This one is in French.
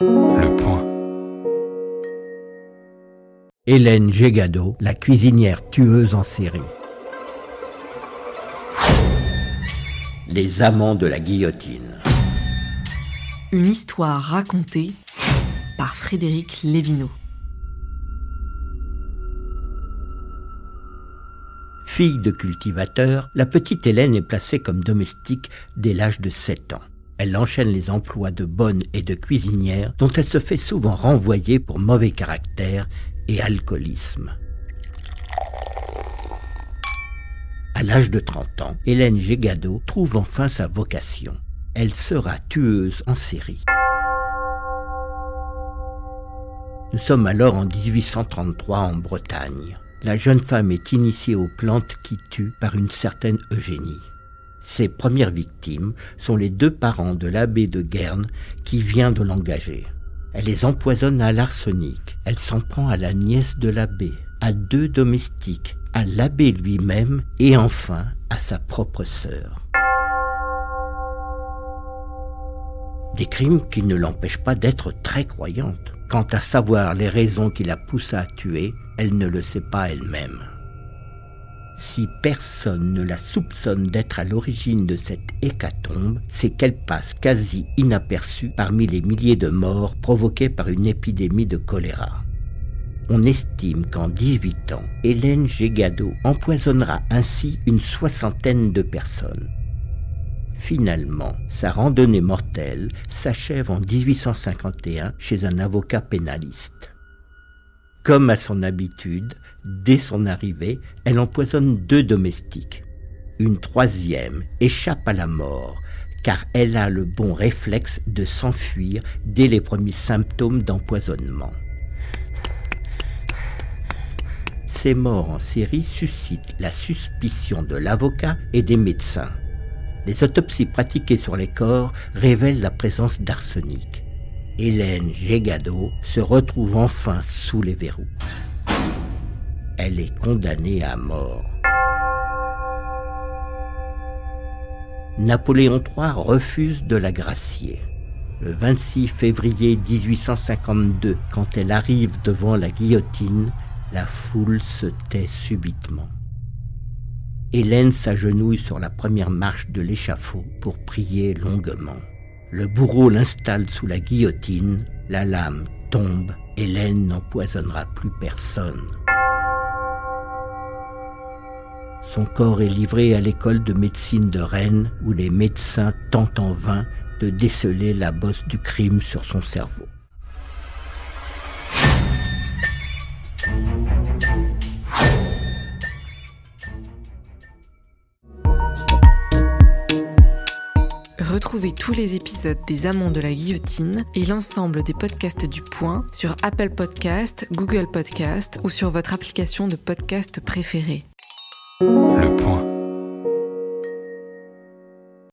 Le point. Hélène Gégado, la cuisinière tueuse en série. Les amants de la guillotine. Une histoire racontée par Frédéric Lévineau. Fille de cultivateur, la petite Hélène est placée comme domestique dès l'âge de 7 ans. Elle enchaîne les emplois de bonne et de cuisinière dont elle se fait souvent renvoyer pour mauvais caractère et alcoolisme. À l'âge de 30 ans, Hélène Gégado trouve enfin sa vocation. Elle sera tueuse en série. Nous sommes alors en 1833 en Bretagne la jeune femme est initiée aux plantes qui tuent par une certaine Eugénie. Ses premières victimes sont les deux parents de l'abbé de Guerne qui vient de l'engager. Elle les empoisonne à l'arsenic. Elle s'en prend à la nièce de l'abbé, à deux domestiques, à l'abbé lui-même et enfin à sa propre sœur. Des crimes qui ne l'empêchent pas d'être très croyante. Quant à savoir les raisons qui la poussent à tuer, elle ne le sait pas elle-même. Si personne ne la soupçonne d'être à l'origine de cette hécatombe, c'est qu'elle passe quasi inaperçue parmi les milliers de morts provoquées par une épidémie de choléra. On estime qu'en 18 ans, Hélène Gégado empoisonnera ainsi une soixantaine de personnes. Finalement, sa randonnée mortelle s'achève en 1851 chez un avocat pénaliste. Comme à son habitude, dès son arrivée, elle empoisonne deux domestiques. Une troisième échappe à la mort, car elle a le bon réflexe de s'enfuir dès les premiers symptômes d'empoisonnement. Ces morts en série suscitent la suspicion de l'avocat et des médecins. Les autopsies pratiquées sur les corps révèlent la présence d'arsenic. Hélène Gégado se retrouve enfin sous les verrous. Elle est condamnée à mort. Napoléon III refuse de la gracier. Le 26 février 1852, quand elle arrive devant la guillotine, la foule se tait subitement. Hélène s'agenouille sur la première marche de l'échafaud pour prier longuement. Le bourreau l'installe sous la guillotine, la lame tombe, Hélène n'empoisonnera plus personne. Son corps est livré à l'école de médecine de Rennes où les médecins tentent en vain de déceler la bosse du crime sur son cerveau. Retrouvez tous les épisodes des Amants de la Guillotine et l'ensemble des podcasts du Point sur Apple Podcast, Google Podcast ou sur votre application de podcast préférée.